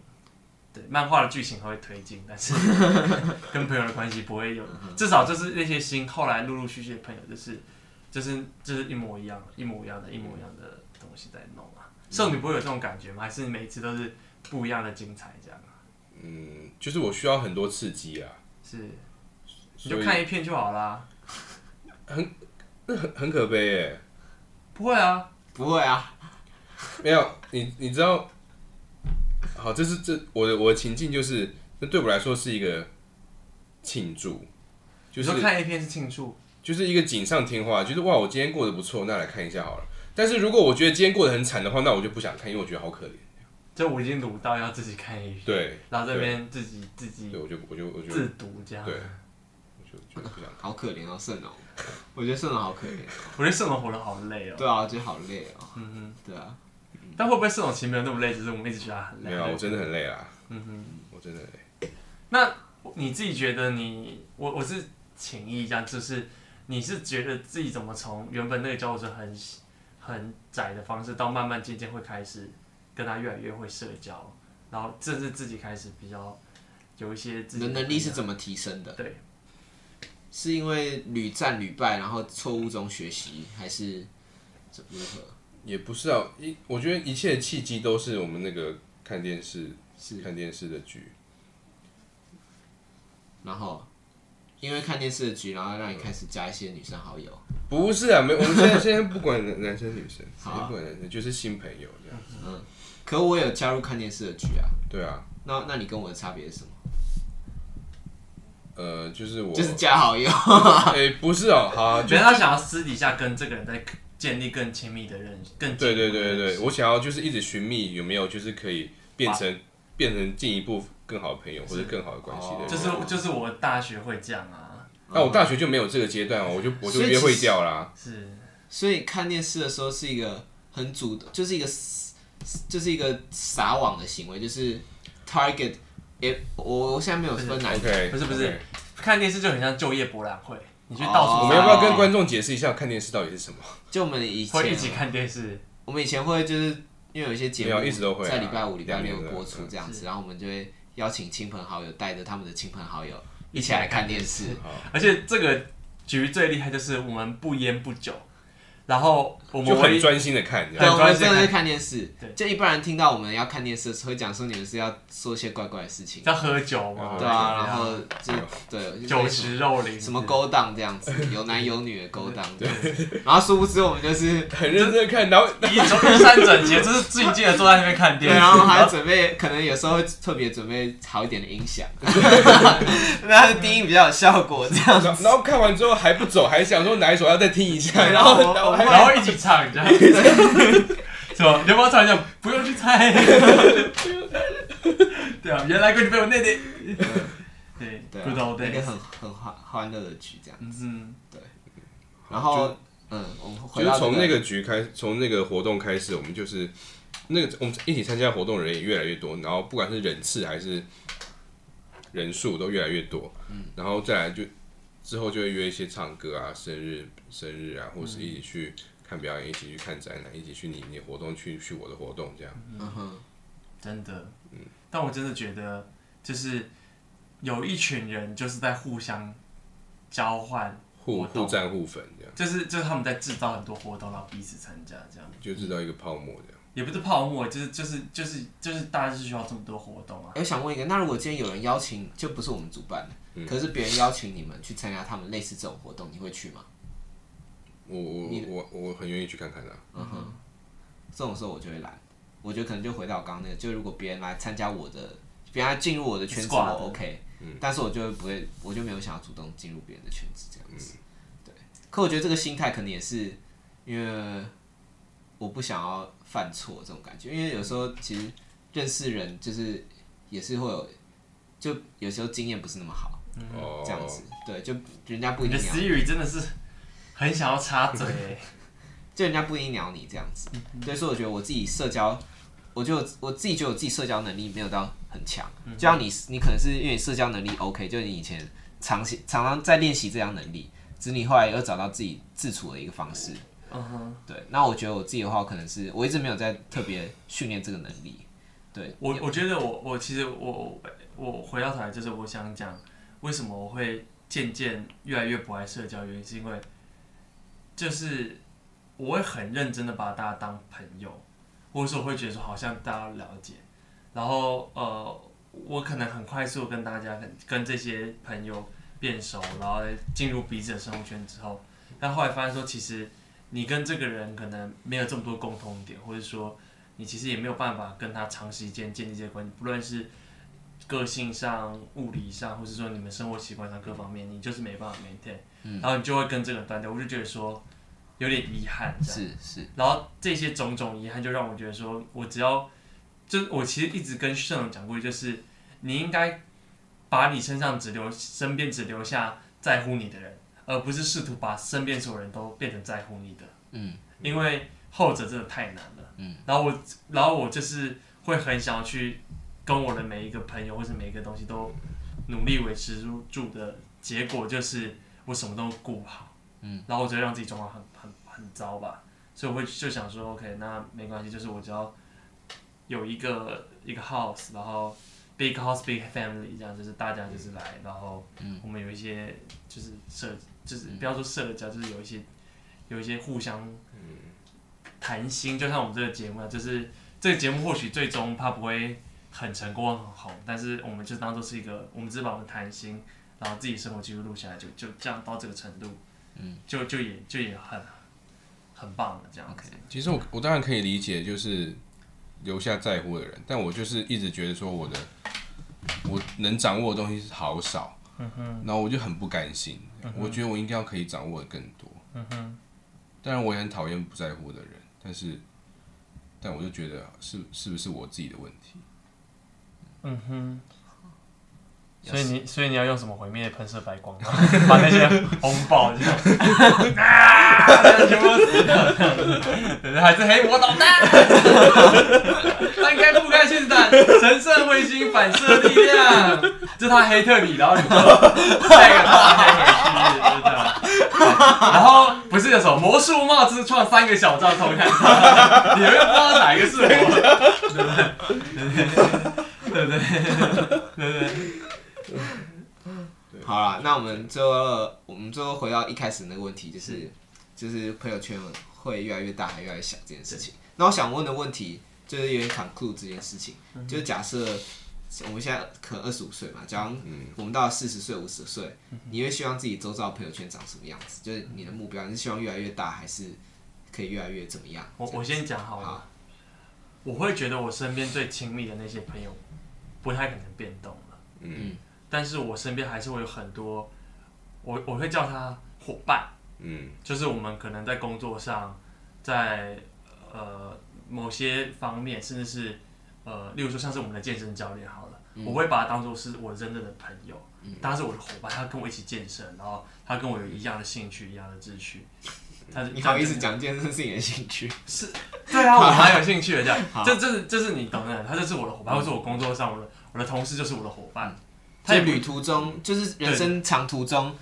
S2: 对，漫画的剧情会推进，但是 <laughs> 跟朋友的关系不会有，至少就是那些新后来陆陆续续的朋友，就是就是就是一模一样，一模一样的，一模一样的东西在弄啊。少女不会有这种感觉吗？还是每次都是不一样的精彩这样啊？
S1: 嗯，就是我需要很多刺激啊。
S2: 是，你就看一片就好啦。
S1: 很那很很可悲耶。
S2: 不会啊，
S3: 不会啊，
S1: 没有你，你知道。好，这是这我的我的情境就是，那对我来说是一个庆祝，就是
S2: 看一片是庆祝，
S1: 就是一个锦上添花，就是哇，我今天过得不错，那来看一下好了。但是如果我觉得今天过得很惨的话，那我就不想看，因为我觉得好可怜。
S2: 就我已经读到要自己看一遍，
S1: 对，
S2: 然后这边自己自己，
S1: 对，我就我就我就
S2: 自读这样，
S1: 对，我就就不想看，
S3: 好可怜哦，圣龙，我觉得圣龙好可怜，
S2: 我觉得圣龙活得好累哦，
S3: 对啊，我觉得好累哦，
S2: 嗯哼，
S3: 对啊。
S2: 但会不会是这种情没有那么累？只是我们一直觉得很累。
S1: 没有，我真的很累啊。嗯哼，我真的很累。
S2: 那你自己觉得你，我我是请益一下，就是你是觉得自己怎么从原本那个交友圈很很窄的方式，到慢慢渐渐会开始跟他越来越会社交，然后甚至自己开始比较有一些自己
S3: 的能力是怎么提升的？
S2: 对，
S3: 是因为屡战屡败，然后错误中学习，还是怎如何？
S1: 也不是啊，一我觉得一切的契机都是我们那个看电视，
S3: 是
S1: 看电视的剧，
S3: 然后因为看电视的局，然后让你开始加一些女生好友。
S1: 不是啊，没，我们现在 <laughs> 现在不管男生女生，啊、不管男生就是新朋友这样子。
S3: 嗯，可我有加入看电视的局啊。
S1: 对啊。
S3: 那那你跟我的差别是什么？
S1: 呃，就是我
S3: 就是加好友。
S1: 哎、欸，不是哦，好、啊，
S2: 觉得他想要私底下跟这个人在。建立更亲密的认识，更
S1: 对对对对对，我想要就是一直寻觅有没有就是可以变成变成进一步更好的朋友或者更好的关系的人。
S2: 就是就是我大学会这样啊，
S1: 那我大学就没有这个阶段哦，我就我就约会掉啦。
S2: 是，
S3: 所以看电视的时候是一个很主动，就是一个就是一个撒网的行为，就是 target。也我我现在没有分男
S1: 女，
S2: 不是不是，看电视就很像就业博览会。你去到处，
S1: 我们要不要跟观众解释一下看电视到底是什么？
S3: 就我们以前
S2: 会一起看电视，
S3: 我们以前会就是因为有一些节目
S1: 一直都会
S3: 在礼拜五、礼拜六播出这样子，然后我们就会邀请亲朋好友，带着他们的亲朋好友一起来看电视。
S2: 而且这个局最厉害就是我们不烟不酒。然后我们
S1: 就很专心的看，
S3: 对，我们真的是看电视。对，就一般人听到我们要看电视的时候，会讲说你们是要说一些怪怪的事情，
S2: 要喝酒嘛？
S3: 对啊，然后就对
S2: 酒池肉林，
S3: 什么勾当这样子，<laughs> 有男有女的勾当。对，然后殊不知我们就是
S1: 很认真的看，然后
S2: 衣衣衫整洁，就是最近的坐在那边看电视，
S3: 然后还准备，可能有时候会特别准备好一点的音响，<laughs> 那是低音比较有效果这样子。
S1: 然后看完之后还不走，还想说哪一首要再听一下，然后。
S2: 然后一起唱，你知道吗？<laughs> 是吧？你要不要唱一下？不用去猜。对啊，原来可以被我内内。对对，一个
S3: 很很欢欢乐的局，这样子。嗯，对。然后，嗯，我们回
S1: 就是从那个局开，从那个活动开始，我们就是那个我们一起参加活动的人也越来越多，然后不管是人次还是人数都越来越多。嗯，然后再来就。之后就会约一些唱歌啊、生日、生日啊，或是一起去看表演，一起去看展览，一起去你你活动，去去我的活动，这样。
S2: 嗯哼，真的。嗯。但我真的觉得，就是有一群人就是在互相交换、
S1: 互互赞互粉这样。
S2: 就是就是他们在制造很多活动，然后彼此参加这样。
S1: 就制造一个泡沫这样。
S2: 也不是泡沫，就是就是就是就是大家是需要这么多活动啊。
S3: 我想问一个，那如果今天有人邀请，就不是我们主办的，嗯、可是别人邀请你们去参加他们类似这种活动，你会去吗？
S1: 我我我我很愿意去看看的、啊。
S3: 嗯哼，这种时候我就会来。我觉得可能就回到刚刚那个，就如果别人来参加我的，别人来进入我的圈子，我 OK。嗯。但是我就不会，我就没有想要主动进入别人的圈子这样子。嗯、对。可我觉得这个心态可能也是因为我不想要犯错这种感觉，因为有时候其实认识人就是也是会有，就有时候经验不是那么好。哦。这样子，对，就人家不一定。
S2: 你的 Siri 真的是很想要插嘴。
S3: 就人家不一定鸟你这样子，所以说我觉得我自己社交，我就我自己觉得我自己社交能力没有到很强。就像你，你可能是因为社交能力 OK，就是你以前常常常在练习这样能力，只是你后来又找到自己自处的一个方式。嗯哼，对。那我觉得我自己的话，可能是我一直没有在特别训练这个能力。对
S2: 我，我觉得我我其实我我回到头来就是我想讲，为什么我会渐渐越来越不爱社交，原因是因为就是。我会很认真的把大家当朋友，或者说我会觉得说好像大家了解，然后呃，我可能很快速跟大家跟跟这些朋友变熟，然后进入彼此的生活圈之后，但后来发现说其实你跟这个人可能没有这么多共同点，或者说你其实也没有办法跟他长时间建立这些关系，不论是个性上、物理上，或者说你们生活习惯上各方面，你就是没办法 maintain，然后你就会跟这个人断掉。我就觉得说。有点遗憾，
S3: 是是，
S2: 然后这些种种遗憾就让我觉得说，我只要，就我其实一直跟盛总讲过，就是你应该把你身上只留身边只留下在乎你的人，而不是试图把身边所有人都变成在乎你的，嗯，因为后者真的太难了，嗯，然后我然后我就是会很想要去跟我的每一个朋友或者每一个东西都努力维持住住的结果，就是我什么都顾好。嗯，然后我觉得让自己状况很很很糟吧，所以我会就想说，OK，那没关系，就是我只要有一个一个 house，然后 big house big family 这样，就是大家就是来，然后我们有一些就是社，就是不要说社交，就是有一些有一些互相谈心，就像我们这个节目啊，就是这个节目或许最终它不会很成功很红，但是我们就当做是一个，我们只是把我们谈心，然后自己生活记录录下来，就就这样到这个程度。嗯，就就也就也很很棒了这样。OK，
S1: 其实我我当然可以理解，就是留下在乎的人，但我就是一直觉得说我的我能掌握的东西是好少，嗯哼，然后我就很不甘心，嗯，我觉得我应该要可以掌握的更多，嗯哼。当然我也很讨厌不在乎的人，但是但我就觉得是是不是我自己的问题？
S2: 嗯哼。所以你，所以你要用什么毁灭喷射白光，<laughs> 把那些轰爆这样，啊，全部死掉，<laughs> 对，还是黑魔导弹，翻开覆盖信弹，神圣彗星反射力量，这是他黑特你，然后你就再一个他黑回？然后不是有首魔术帽之创三个小赵偷看，你们不知道哪一个是我，对不对？对不对？对不对？
S3: 好了，那我们最后我们最后回到一开始那个问题，就是就是朋友圈会越来越大还越来越小这件事情。那我想问的问题就是有点 conclude 这件事情，就是假设我们现在可能二十五岁嘛，假如我们到了四十岁、五十岁，你会希望自己周遭朋友圈长什么样子？就是你的目标，你是希望越来越大，还是可以越来越怎么样？
S2: 我我先讲好了，好，我会觉得我身边最亲密的那些朋友不太可能变动了，嗯。但是我身边还是会有很多，我我会叫他伙伴，嗯，就是我们可能在工作上，在呃某些方面，甚至是呃，例如说像是我们的健身教练好了，嗯、我会把他当做是我真正的朋友，嗯、他是我的伙伴，他跟我一起健身，然后他跟我有一样的兴趣，一样的志趣。他
S3: 你好意思讲健身是你的兴趣？
S2: 是，对啊，我蛮有兴趣的，这样，<laughs> 这这是这是你懂的，他就是我的伙伴，或是我工作上我的我的同事就是我的伙伴。
S3: 在旅途中，就是人生长途中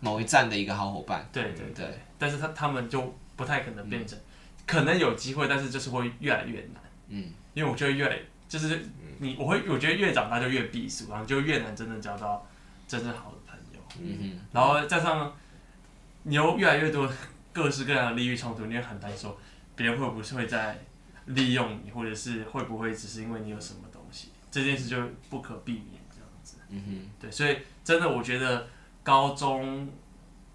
S3: 某一站的一个好伙伴。
S2: 对对对，但是他他们就不太可能变成，嗯、可能有机会，但是就是会越来越难。嗯，因为我觉得越来就是你，我会我觉得越长大就越避俗，然后就越难真正交到真正好的朋友。嗯哼，然后加上你有越来越多各式各样的利益冲突，你也很担心说别人会不会在利用你，或者是会不会只是因为你有什么东西，这件事就不可避免这样子。
S3: 嗯哼，
S2: 对，所以真的我觉得高中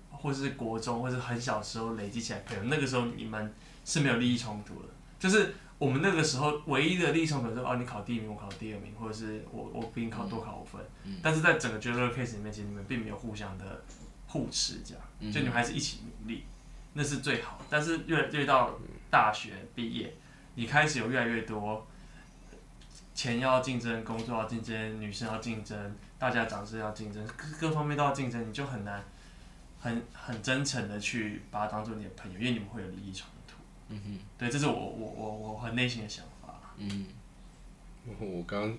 S2: 或是国中或是很小时候累积起来朋友，那个时候你们是没有利益冲突的，就是我们那个时候唯一的利益冲突是哦，你考第一名，我考第二名，或者是我我比你考多考五分，嗯、但是在整个绝对的 case 里面，其实你们并没有互相的互斥，这样，就你们还是一起努力，那是最好。但是越越到大学毕业，你开始有越来越多钱要竞争，工作要竞争，女生要竞争，大家长势要竞争，各各方面都要竞争，你就很难很很真诚的去把他当做你的朋友，因为你们会有利益冲突。嗯哼，对，这是我我我我很内心的想法。嗯，
S1: 我刚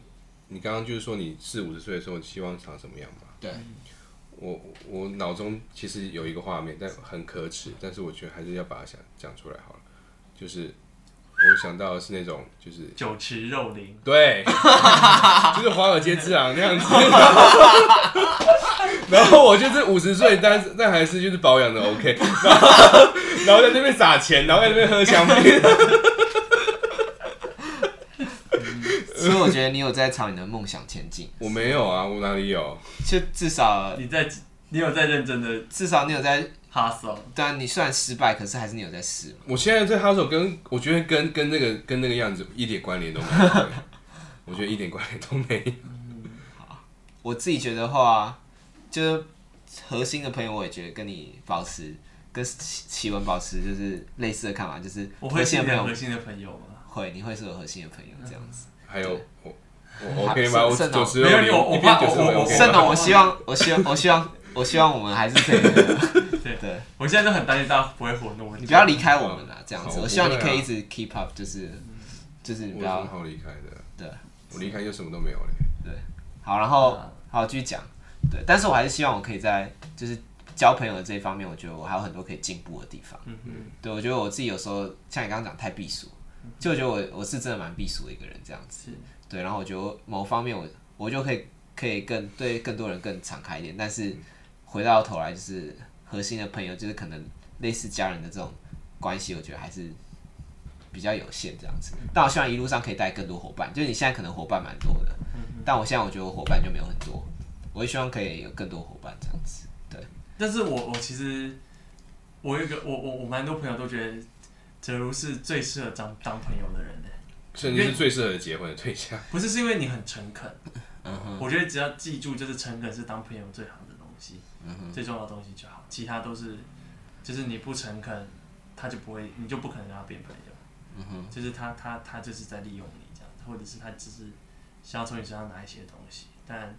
S1: 你刚刚就是说你四五十岁的时候希望长什么样嘛？
S3: 对。
S1: 我我脑中其实有一个画面，但很可耻，但是我觉得还是要把它想讲出来好了。就是我想到的是那种，就是
S2: 酒池肉林，
S1: 对，<laughs> 就是华尔街之狼那样子。<laughs> 然后我就是五十岁，但是但还是就是保养的 OK，然后 <laughs> 然后在那边撒钱，然后在那边喝香槟。
S3: 所以我觉得你有在朝你的梦想前进。
S1: 我没有啊，我哪里有？
S3: 就至少
S2: 你在，你有在认真的，
S3: 至少你有在
S2: hustle。
S3: 但你虽然失败，可是还是你有在试。
S1: 我现在在 hustle，跟我觉得跟跟那个跟那个样子一点关联都没有。我觉得一点关联都没有。
S3: 好，我自己觉得话，就是核心的朋友，我也觉得跟你保持跟奇文保持就是类似的看法，就是
S2: 我会是核心的朋友吗？
S3: 会，你会是我核心的朋友这样子。
S1: 还有我我 OK 吗？我九十，
S2: 没有我我怕我我
S3: 盛总，我希望我希望我希望我希望我们还是可以。<laughs>
S2: 对对，我现在就很担心大家不会活动。
S3: 你不要离开我们了，这样子。我希望你可以一直 keep up，就是就是不要
S1: 好离开的。
S3: 对，
S1: 我离开就什么都没有了。
S3: 对，好，然后好继续讲。对，但是我还是希望我可以在就是交朋友的这一方面，我觉得我还有很多可以进步的地方。嗯嗯。对，我觉得我自己有时候像你刚刚讲太避俗。就我觉得我我是真的蛮避俗的一个人，这样子，对，然后我觉得某方面我我就可以可以更对更多人更敞开一点，但是回到头来就是核心的朋友，就是可能类似家人的这种关系，我觉得还是比较有限这样子。但我希望一路上可以带更多伙伴，就是你现在可能伙伴蛮多的，但我现在我觉得我伙伴就没有很多，我也希望可以有更多伙伴这样子。对，
S2: 但是我我其实我有一个我我我蛮多朋友都觉得。哲如是最适合当当朋友的人呢，
S1: 甚至是最适合结婚的对象。
S2: 不是，是因为你很诚恳。嗯哼。我觉得只要记住，就是诚恳是当朋友最好的东西，嗯哼。最重要的东西就好，其他都是，就是你不诚恳，他就不会，你就不可能跟他变朋友。嗯哼。就是他他他就是在利用你这样，或者是他只是想要从你身上拿一些东西，但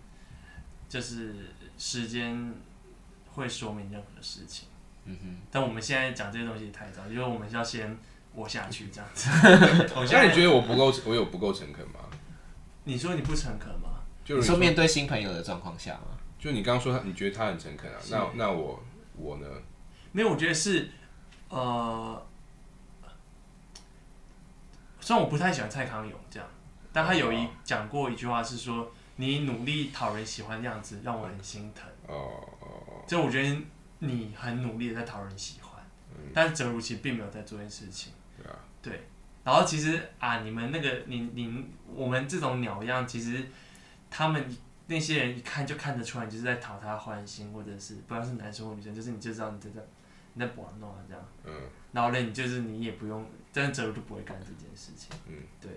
S2: 就是时间会说明任何事情。嗯哼，但我们现在讲这些东西太早，因为我们要先活下去这样子。<laughs>
S1: 那你觉得我不够，我有不够诚恳吗？
S2: 你说你不诚恳吗？
S3: 就是说面对新朋友的状况下吗？
S1: 就你刚刚说他，你觉得他很诚恳啊？那那我我呢？
S2: 没有，我觉得是呃，虽然我不太喜欢蔡康永这样，但他有一讲过一句话是说：“你努力讨人喜欢的样子让我很心疼。”哦哦哦，就我觉得。你很努力的在讨人喜欢，嗯、但是哲如其实并没有在做这件事情。对啊，对。然后其实啊，你们那个你你我们这种鸟样，其实他们那些人一看就看得出来，你就是在讨他欢心，或者是不知道是男生或女生，就是你就知道你在在你在玩弄啊这样。嗯。然后呢，你就是你也不用，但是哲如就不会干这件事情。嗯。对，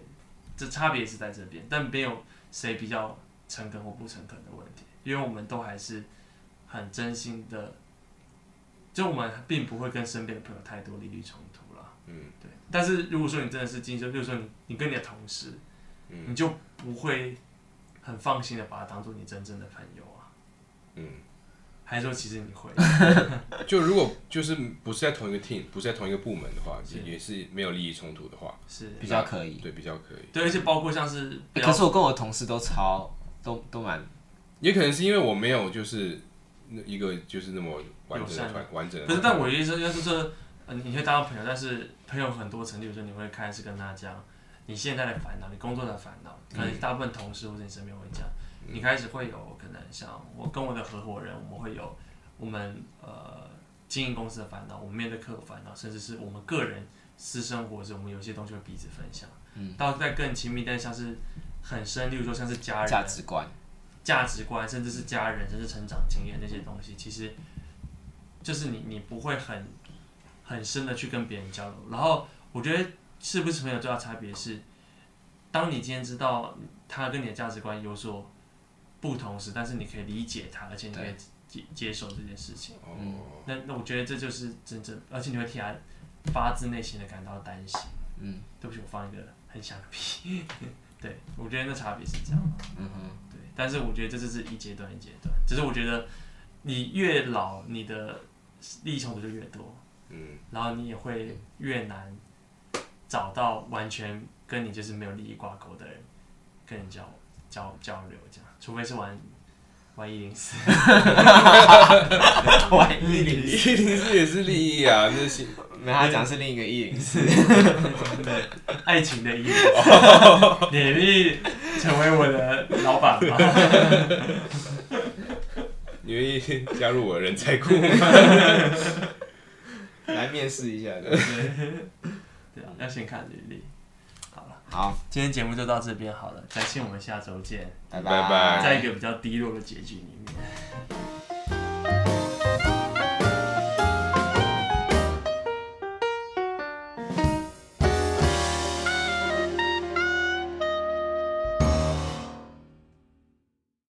S2: 这差别是在这边，但没有谁比较诚恳或不诚恳的问题，因为我们都还是很真心的。就我们并不会跟身边的朋友太多利益冲突了，嗯，对。但是如果说你真的是经济，比如说你你跟你的同事，嗯，你就不会很放心的把他当做你真正的朋友啊，嗯，还是说其实你会？<laughs>
S1: 就如果就是不是在同一个 team，不是在同一个部门的话，也是没有利益冲突的话，
S2: 是。
S3: 比较可以，
S1: 对，比较可以。
S2: 对，而且包括像是，
S3: 可是我跟我的同事都超都都蛮，
S1: 也可能是因为我没有就是那一个就是那么。完整的完整的。
S2: 不是，但我的意思就是说，嗯，你可以当朋友，但是朋友很多层，比如说你会开始跟他讲你现在的烦恼，你工作的烦恼，可能大部分同事或者你身边会讲，你开始会有可能像我跟我的合伙人，我们会有我们呃经营公司的烦恼，我们面对客户烦恼，甚至是我们个人私生活时，我们有些东西会彼此分享。嗯，到再更亲密，但像是很深，例如说像是家人、
S3: 价值观、
S2: 价值观，甚至是家人，甚至成长经验那些东西，其实就是你你不会很很深的去跟别人交流。然后我觉得是不是朋友最大差别是，当你今天知道他跟你的价值观有所不同时，但是你可以理解他，而且你可以接接受这件事情。嗯，那那我觉得这就是真正，而且你会替他发自内心的感到担心。嗯，对不起，我放一个很响的屁。<laughs> 对，我觉得那差别是这样。嗯哼，对，但是我觉得这就是一阶段一阶段，只是我觉得你越老，你的利益冲突就越多。嗯，然后你也会越难找到完全跟你就是没有利益挂钩的人跟人交交交流这样，除非是玩玩一零四。<laughs>
S3: 玩一零四，
S1: 一零四也是利益啊，那是。
S3: 没他讲是另一个一零四，
S2: 对，爱情的一零四，你愿意成为我的老板吗？<laughs>
S1: 你愿意加入我的人才库吗？<laughs>
S3: 来面试一下，对，
S2: 对啊，要先看履历。好了，
S3: 好，
S2: 今天节目就到这边好了，感谢我们下周见，
S3: 拜拜，
S1: 拜拜，
S2: 在一个比较低落的结局里面。